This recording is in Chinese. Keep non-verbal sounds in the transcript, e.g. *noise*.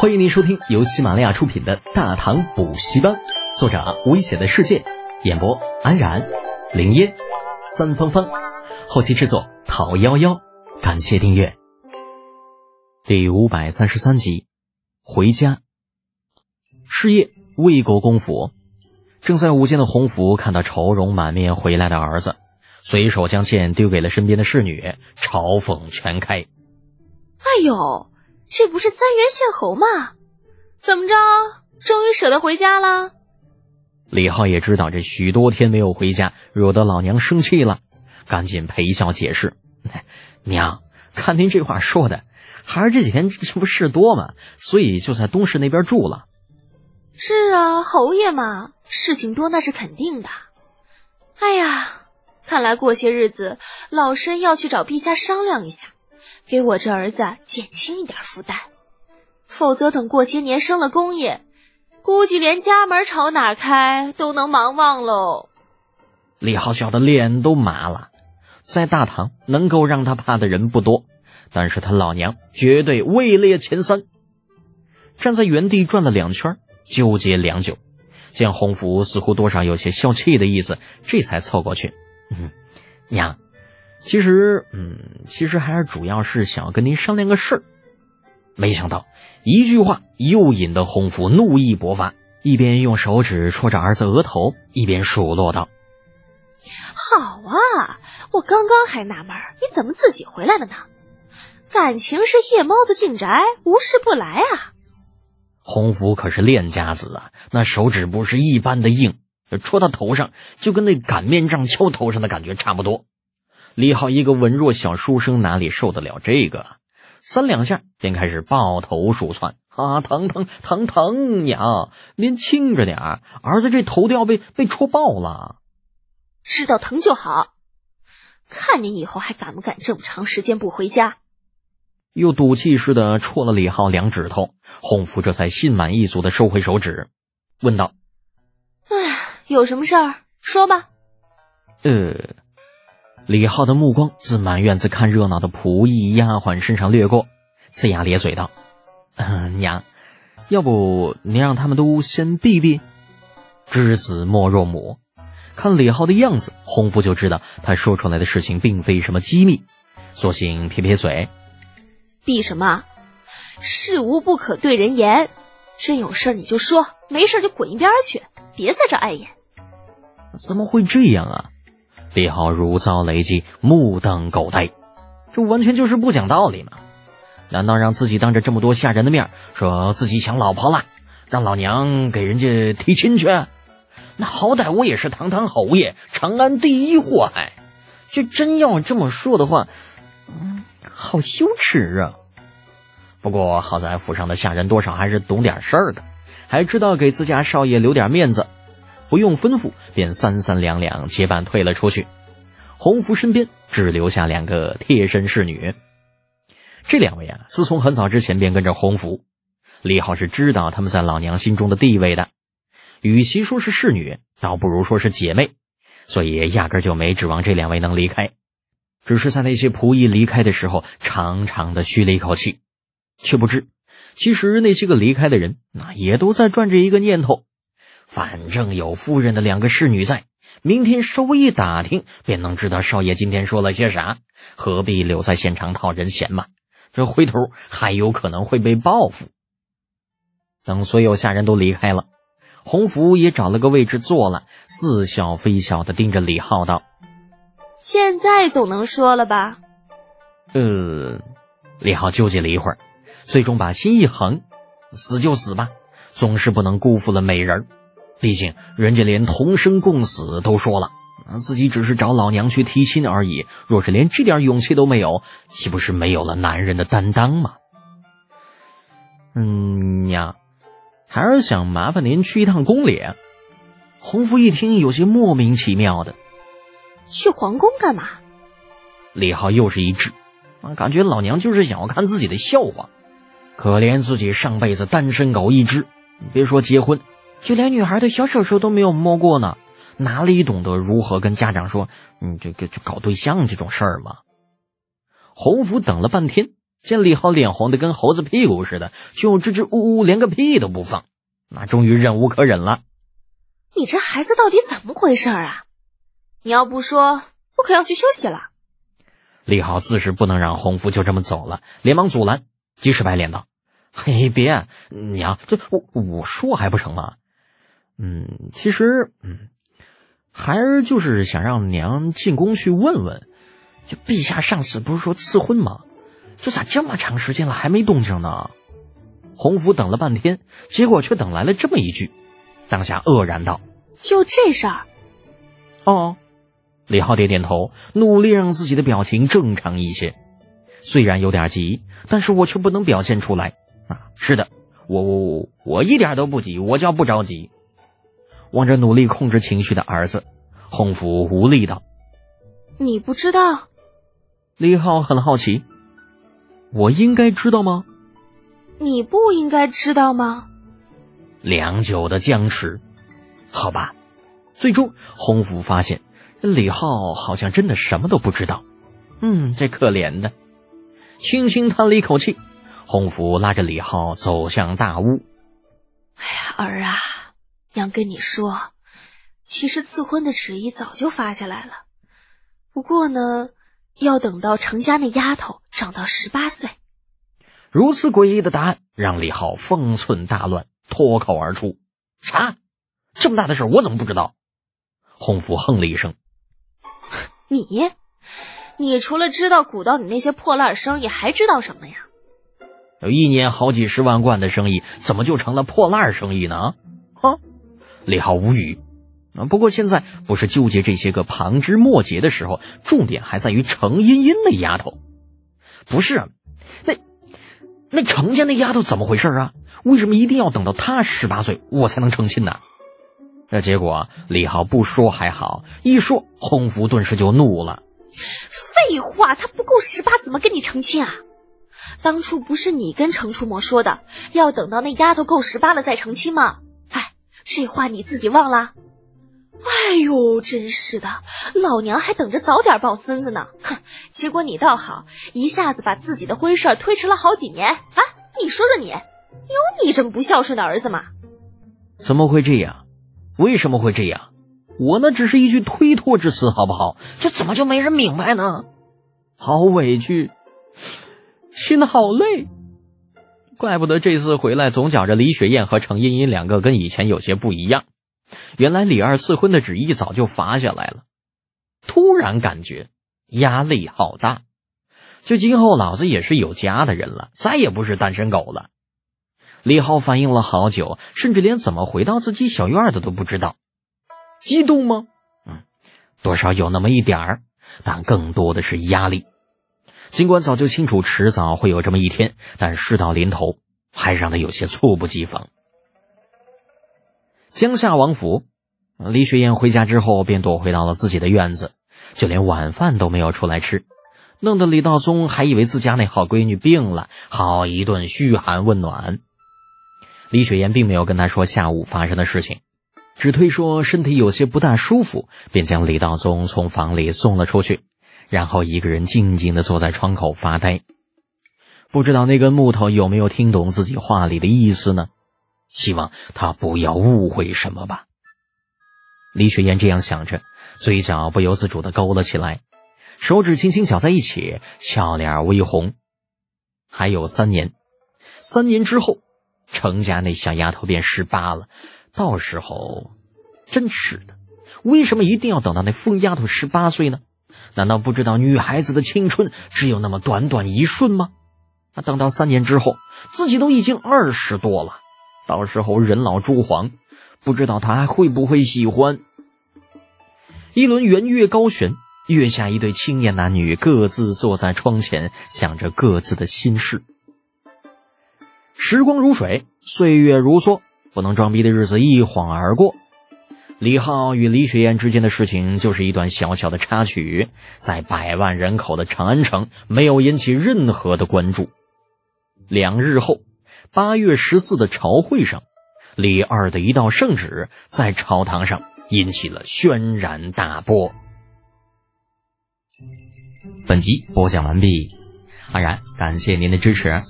欢迎您收听由喜马拉雅出品的《大唐补习班》，作者危险的世界，演播安然、林烟、三芳芳，后期制作陶幺幺。感谢订阅。第五百三十三集，回家。是夜，魏国公府，正在午间的洪福看到愁容满面回来的儿子，随手将剑丢给了身边的侍女，嘲讽全开。哎呦！这不是三元县侯吗？怎么着，终于舍得回家了？李浩也知道这许多天没有回家，惹得老娘生气了，赶紧陪笑解释：“ *laughs* 娘，看您这话说的，孩儿这几天这不事多吗？所以就在东市那边住了。”是啊，侯爷嘛，事情多那是肯定的。哎呀，看来过些日子老身要去找陛下商量一下。给我这儿子减轻一点负担，否则等过些年生了公爷，估计连家门朝哪开都能忙忘喽。李浩笑的脸都麻了，在大唐能够让他怕的人不多，但是他老娘绝对位列前三。站在原地转了两圈，纠结良久，见洪福似乎多少有些消气的意思，这才凑过去，娘。其实，嗯，其实还是主要是想要跟您商量个事儿。没想到一句话又引得洪福怒意勃发，一边用手指戳着儿子额头，一边数落道：“好啊，我刚刚还纳闷你怎么自己回来了呢？感情是夜猫子进宅，无事不来啊？”洪福可是练家子啊，那手指不是一般的硬，戳到头上就跟那擀面杖敲头上的感觉差不多。李浩一个文弱小书生哪里受得了这个？三两下便开始抱头鼠窜啊！疼疼疼疼！娘，您轻着点儿，子这头都要被被戳爆了。知道疼就好，看你以后还敢不敢这么长时间不回家？又赌气似的戳了李浩两指头，洪福这才心满意足的收回手指，问道：“哎，有什么事儿说吧。”呃。李浩的目光自满院子看热闹的仆役、丫鬟身上掠过，呲牙咧嘴道：“嗯娘，要不您让他们都先避避？知子莫若母。”看李浩的样子，洪福就知道他说出来的事情并非什么机密，索性撇撇嘴：“避什么？事无不可对人言，真有事你就说，没事就滚一边去，别在这碍眼。”怎么会这样啊？李浩如遭雷击，目瞪口呆，这完全就是不讲道理嘛！难道让自己当着这么多下人的面说自己抢老婆了，让老娘给人家提亲去？那好歹我也是堂堂侯爷，长安第一祸害，这真要这么说的话，嗯，好羞耻啊！不过好在府上的下人多少还是懂点事儿的，还知道给自家少爷留点面子。不用吩咐，便三三两两结伴退了出去。洪福身边只留下两个贴身侍女。这两位啊，自从很早之前便跟着洪福。李浩是知道他们在老娘心中的地位的，与其说是侍女，倒不如说是姐妹，所以压根就没指望这两位能离开。只是在那些仆役离开的时候，长长的吁了一口气，却不知，其实那些个离开的人，那也都在转着一个念头。反正有夫人的两个侍女在，明天稍微一打听，便能知道少爷今天说了些啥。何必留在现场讨人嫌嘛？这回头还有可能会被报复。等所有下人都离开了，洪福也找了个位置坐了，似笑非笑的盯着李浩道：“现在总能说了吧？”呃，李浩纠结了一会儿，最终把心一横：“死就死吧，总是不能辜负了美人儿。”毕竟人家连同生共死都说了，自己只是找老娘去提亲而已。若是连这点勇气都没有，岂不是没有了男人的担当吗？嗯，娘，还是想麻烦您去一趟宫里。洪福一听，有些莫名其妙的，去皇宫干嘛？李浩又是一滞，啊，感觉老娘就是想要看自己的笑话。可怜自己上辈子单身狗一只，别说结婚。就连女孩的小手手都没有摸过呢，哪里懂得如何跟家长说，你，这个就搞对象这种事儿嘛？洪福等了半天，见李浩脸红的跟猴子屁股似的，就支支吾吾，连个屁都不放。那终于忍无可忍了。你这孩子到底怎么回事啊？你要不说，我可要去休息了。李浩自是不能让洪福就这么走了，连忙阻拦，及时白脸道：“嘿，别，娘，这我我说还不成吗？嗯，其实，嗯，孩儿就是想让娘进宫去问问，就陛下上次不是说赐婚吗？这咋这么长时间了还没动静呢？”洪福等了半天，结果却等来了这么一句，当下愕然道：“就这事儿？”哦。李浩点点头，努力让自己的表情正常一些。虽然有点急，但是我却不能表现出来。啊，是的，我我我我一点都不急，我叫不着急。望着努力控制情绪的儿子，洪福无力道：“你不知道？”李浩很好奇：“我应该知道吗？”“你不应该知道吗？”良久的僵持，好吧。最终，洪福发现。李浩好像真的什么都不知道，嗯，这可怜的，轻轻叹了一口气。洪福拉着李浩走向大屋。哎呀，儿啊，娘跟你说，其实赐婚的旨意早就发下来了，不过呢，要等到程家那丫头长到十八岁。如此诡异的答案让李浩方寸大乱，脱口而出：“啥？这么大的事我怎么不知道？”洪福哼了一声。你，你除了知道鼓捣你那些破烂生意，还知道什么呀？有一年好几十万贯的生意，怎么就成了破烂生意呢？李浩无语。啊，不过现在不是纠结这些个旁枝末节的时候，重点还在于程茵茵那丫头。不是，那那程家那丫头怎么回事啊？为什么一定要等到她十八岁我才能成亲呢？那结果，李浩不说还好，一说，洪福顿时就怒了。废话，他不够十八，怎么跟你成亲啊？当初不是你跟程初墨说的，要等到那丫头够十八了再成亲吗？这话你自己忘啦？哎呦，真是的，老娘还等着早点抱孙子呢。哼，结果你倒好，一下子把自己的婚事推迟了好几年啊！你说说你，有你这么不孝顺的儿子吗？怎么会这样？为什么会这样？我那只是一句推脱之词，好不好？这怎么就没人明白呢？好委屈，心好累。怪不得这次回来总觉着李雪燕和程茵茵两个跟以前有些不一样。原来李二赐婚的旨意早就发下来了。突然感觉压力好大。就今后老子也是有家的人了，再也不是单身狗了。李浩反应了好久，甚至连怎么回到自己小院的都不知道。激动吗？嗯，多少有那么一点儿，但更多的是压力。尽管早就清楚迟早会有这么一天，但事到临头，还让他有些猝不及防。江夏王府，李雪燕回家之后便躲回到了自己的院子，就连晚饭都没有出来吃，弄得李道宗还以为自家那好闺女病了，好一顿嘘寒问暖。李雪燕并没有跟他说下午发生的事情，只推说身体有些不大舒服，便将李道宗从房里送了出去，然后一个人静静的坐在窗口发呆。不知道那根木头有没有听懂自己话里的意思呢？希望他不要误会什么吧。李雪燕这样想着，嘴角不由自主的勾了起来，手指轻轻搅在一起，俏脸微红。还有三年，三年之后。程家那小丫头便十八了，到时候，真是的，为什么一定要等到那疯丫头十八岁呢？难道不知道女孩子的青春只有那么短短一瞬吗？那等到三年之后，自己都已经二十多了，到时候人老珠黄，不知道她还会不会喜欢？一轮圆月高悬，月下一对青年男女各自坐在窗前，想着各自的心事。时光如水，岁月如梭，不能装逼的日子一晃而过。李浩与李雪燕之间的事情就是一段小小的插曲，在百万人口的长安城没有引起任何的关注。两日后，八月十四的朝会上，李二的一道圣旨在朝堂上引起了轩然大波。本集播讲完毕。安然，感谢您的支持。